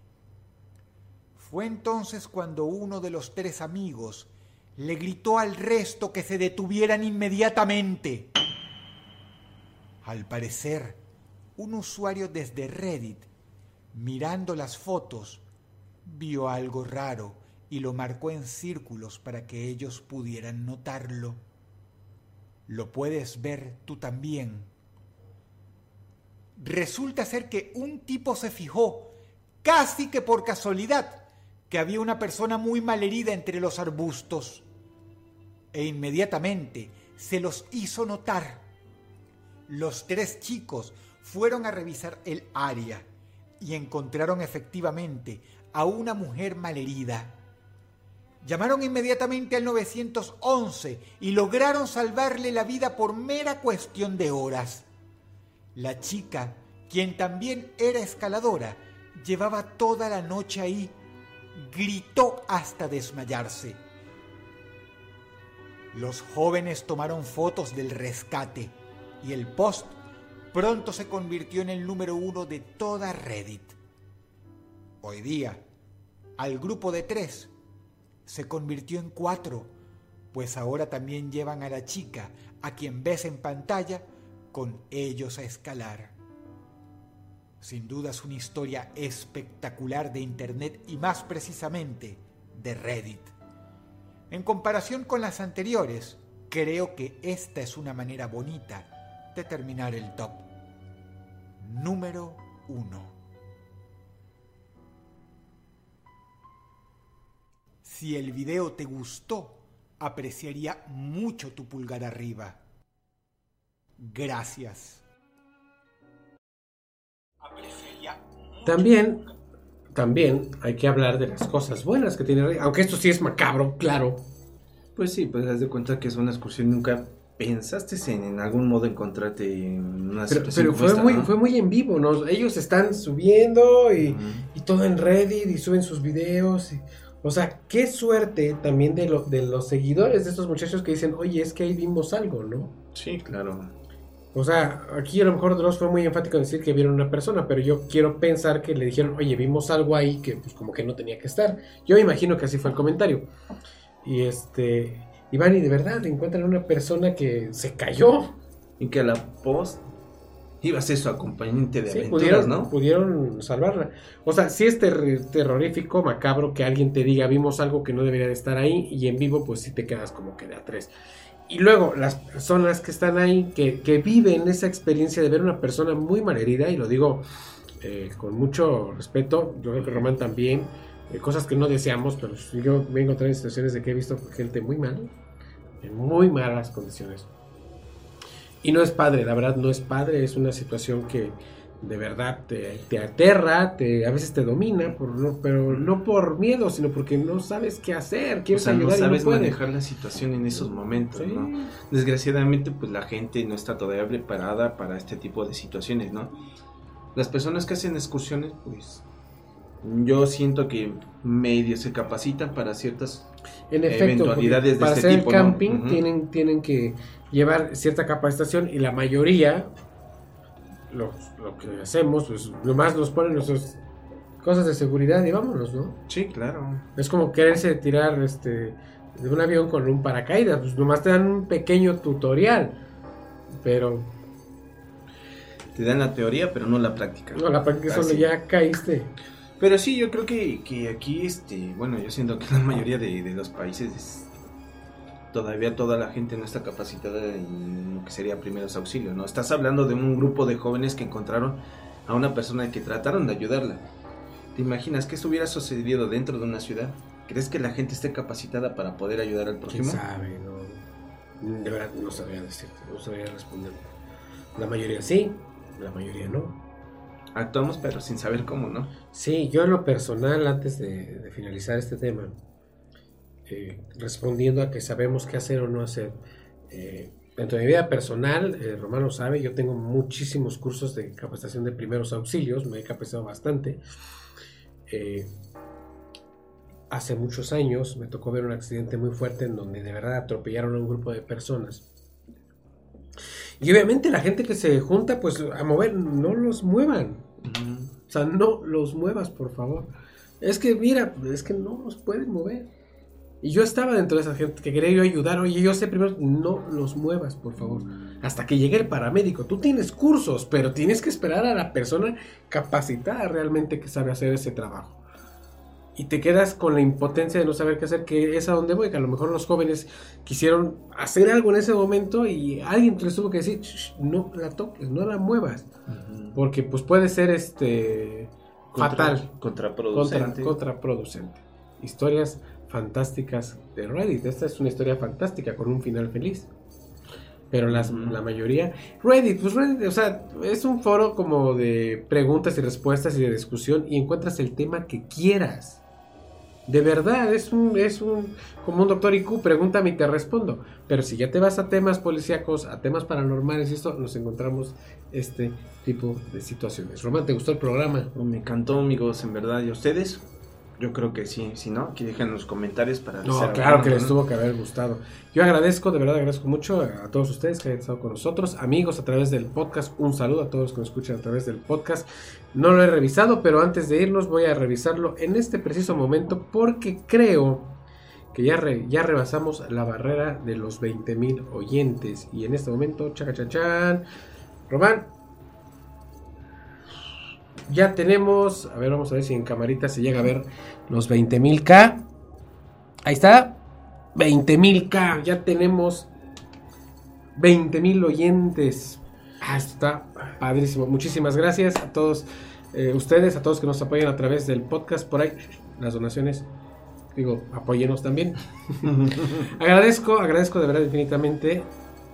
Fue entonces cuando uno de los tres amigos le gritó al resto que se detuvieran inmediatamente. Al parecer, un usuario desde Reddit, mirando las fotos, vio algo raro y lo marcó en círculos para que ellos pudieran notarlo. Lo puedes ver tú también. Resulta ser que un tipo se fijó, casi que por casualidad, que había una persona muy malherida entre los arbustos e inmediatamente se los hizo notar. Los tres chicos fueron a revisar el área y encontraron efectivamente a una mujer malherida. Llamaron inmediatamente al 911 y lograron salvarle la vida por mera cuestión de horas. La chica, quien también era escaladora, llevaba toda la noche ahí, gritó hasta desmayarse. Los jóvenes tomaron fotos del rescate y el post pronto se convirtió en el número uno de toda Reddit. Hoy día, al grupo de tres se convirtió en cuatro, pues ahora también llevan a la chica, a quien ves en pantalla, con ellos a escalar. Sin duda es una historia espectacular de Internet y más precisamente de Reddit. En comparación con las anteriores, creo que esta es una manera bonita de terminar el top. Número 1. Si el video te gustó, apreciaría mucho tu pulgar arriba. Gracias. También, también hay que hablar de las cosas buenas que tiene Reddit. Aunque esto sí es macabro, claro. Pues sí, pues haz de cuenta que es una excursión. Nunca pensaste en, en algún modo encontrarte en una Pero, situación pero fue, esta, muy, ¿no? fue muy en vivo, ¿no? Ellos están subiendo y, todo en Reddit y suben sus videos. y- o sea, qué suerte también de, lo- de los seguidores de estos muchachos que dicen, oye, es que ahí vimos algo, ¿no? Sí, claro. O sea, aquí a lo mejor Dross fue muy enfático en decir que vieron una persona, pero yo quiero pensar que le dijeron, oye, vimos algo ahí que pues como que no tenía que estar. Yo me imagino que así fue el comentario. Y este, y van y de verdad encuentran una persona que se cayó. Y que a la post iba a ser su acompañante de Sí, aventuras, pudieron, ¿no? pudieron salvarla. O sea, sí es ter- terrorífico, macabro que alguien te diga, vimos algo que no debería de estar ahí, y en vivo, pues sí te quedas como que de a tres. Y luego, las personas que están ahí, que, que viven esa experiencia de ver una persona muy malherida, y lo digo eh, con mucho respeto, yo creo que Román también, eh, cosas que no deseamos, pero yo me he encontrado en situaciones de que he visto gente muy mal, en muy malas condiciones. Y no es padre, la verdad no es padre, es una situación que de verdad te, te aterra, te, a veces te domina, por no, pero no por miedo, sino porque no sabes qué hacer, O quieres sea, no ayudar sabes y no manejar la situación en esos momentos, Sí. ¿no? Desgraciadamente, pues la gente no está todavía preparada para este tipo de situaciones, ¿no? Las personas que hacen excursiones, pues yo siento que medio se capacitan para ciertas En efecto, eventualidades de para este hacer tipo, el ¿no? camping Ujú. tienen, tienen que llevar cierta capacitación y la mayoría, lo, lo que hacemos, pues nomás nos ponen nuestras cosas de seguridad y vámonos, ¿no? Sí, claro. Es como quererse tirar este de un avión con un paracaídas, pues nomás te dan un pequeño tutorial, pero Te dan la teoría, pero no la práctica. no, la práctica solo Así. ya caíste. Pero sí, yo creo que, que aquí, este, bueno, yo siento que la mayoría de, de los países es- todavía toda la gente no está capacitada en lo que sería primeros auxilios, ¿no? Estás hablando de un grupo de jóvenes que encontraron a una persona que trataron de ayudarla. ¿Te imaginas que eso hubiera sucedido dentro de una ciudad? ¿Crees que la gente esté capacitada para poder ayudar al ¿Quién prójimo? sabe? No, de verdad no sabría decirte, no sabría responder. La mayoría sí, la mayoría no. Actuamos pero sin saber cómo, ¿no? Sí, yo en lo personal, antes de, de finalizar este tema, eh, respondiendo a que sabemos qué hacer o no hacer, eh, dentro de mi vida personal, eh, Román lo sabe, yo tengo muchísimos cursos de capacitación de primeros auxilios, me he capacitado bastante. Eh, hace muchos años me tocó ver un accidente muy fuerte en donde de verdad atropellaron a un grupo de personas. Y obviamente la gente que se junta pues a mover, no los muevan. O sea, no los muevas, por favor. Es que, mira, es que no los pueden mover. Y yo estaba dentro de esa gente que quería yo ayudar. Oye, yo sé primero, no los muevas, por favor. Hasta que llegue el paramédico. Tú tienes cursos, pero tienes que esperar a la persona capacitada realmente que sabe hacer ese trabajo. Y te quedas con la impotencia de no saber qué hacer, que es a donde voy. Que a lo mejor los jóvenes quisieron hacer algo en ese momento y alguien les tuvo que decir, "Shh, no la toques, no la muevas. Porque pues puede ser este fatal. Contra, Contraproducente. contraproducente. Historias fantásticas de Reddit. Esta es una historia fantástica con un final feliz. Pero las- la mayoría. Reddit, pues Reddit, o sea, es un foro como de preguntas y respuestas y de discusión y encuentras el tema que quieras. De verdad, es un, es un, como un doctor IQ, pregúntame y te respondo. Pero si ya te vas a temas policíacos, a temas paranormales y esto, nos encontramos este tipo de situaciones. Román, ¿te gustó el programa? Me encantó, amigos, en verdad. ¿Y ustedes? Yo creo que sí. Si no, aquí dejen los comentarios para... No, claro que les ¿no? tuvo que haber gustado. Yo agradezco, de verdad agradezco mucho a todos ustedes que hayan estado con nosotros, amigos a través del podcast. Un saludo a todos los que nos escuchan a través del podcast. No lo he revisado, pero antes de irnos voy a revisarlo en este preciso momento porque creo que ya, re- ya rebasamos la barrera de los 20 mil oyentes. Y en este momento, chacachachán, Román, ya tenemos, a ver, vamos a ver si en camarita se llega a ver los 20 mil K. Ahí está, 20 mil K, ya tenemos 20 mil oyentes. Ah, está padrísimo. Muchísimas gracias a todos eh, ustedes, a todos que nos apoyan a través del podcast por ahí. Las donaciones, digo, apóyenos también. agradezco, agradezco de verdad infinitamente,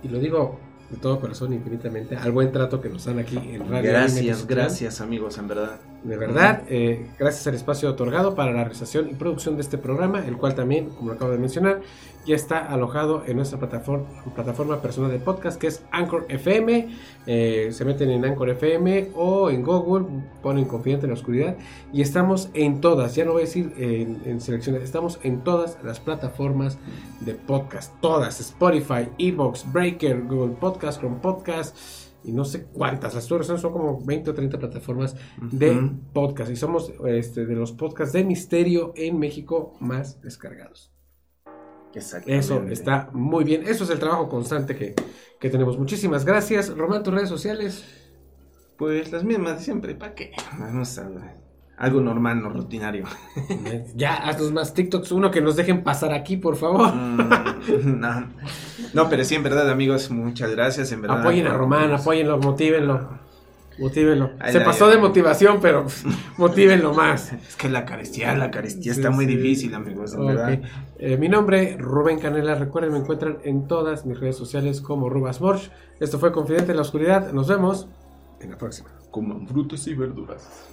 y lo digo de todo corazón infinitamente, al buen trato que nos dan aquí en Radio Gracias, gracias, amigos, en verdad. De verdad, eh, gracias al espacio otorgado para la realización y producción de este programa, el cual también, como lo acabo de mencionar, ya está alojado en nuestra plataforma, plataforma personal de podcast que es Anchor FM. Eh, se meten en Anchor FM o en Google, ponen Confidente en la Oscuridad y estamos en todas, ya no voy a decir en, selecciones, estamos en todas las plataformas de podcast, todas, Spotify, Evox, Breaker, Google Podcast, Chrome Podcast y no sé cuántas, las tuyas son como 20 o 30 plataformas de podcast y somos este, de los podcasts de misterio en México más descargados. Eso está muy bien. Eso es el trabajo constante que, que tenemos. Muchísimas gracias. Román, tus redes sociales. Pues las mismas de siempre, ¿para qué? Vamos a algo normal, no rutinario. ya, haznos más TikToks. Uno que nos dejen pasar aquí, por favor. Mm, no. no, pero sí, en verdad, amigos, muchas gracias, en verdad. Apoyen a Román, apóyenlo, motívenlo. Motívenlo. Se la pasó de motivación, pero motívenlo más. Es que la carestía, la carestía Sí, está muy difícil, amigos, en Ok. verdad. Eh, mi nombre, Rubén Canela. Recuerden, me encuentran en todas mis redes sociales como Rubasmorch. Esto fue Confidente en la Oscuridad. Nos vemos en la próxima. Coman frutas y verduras.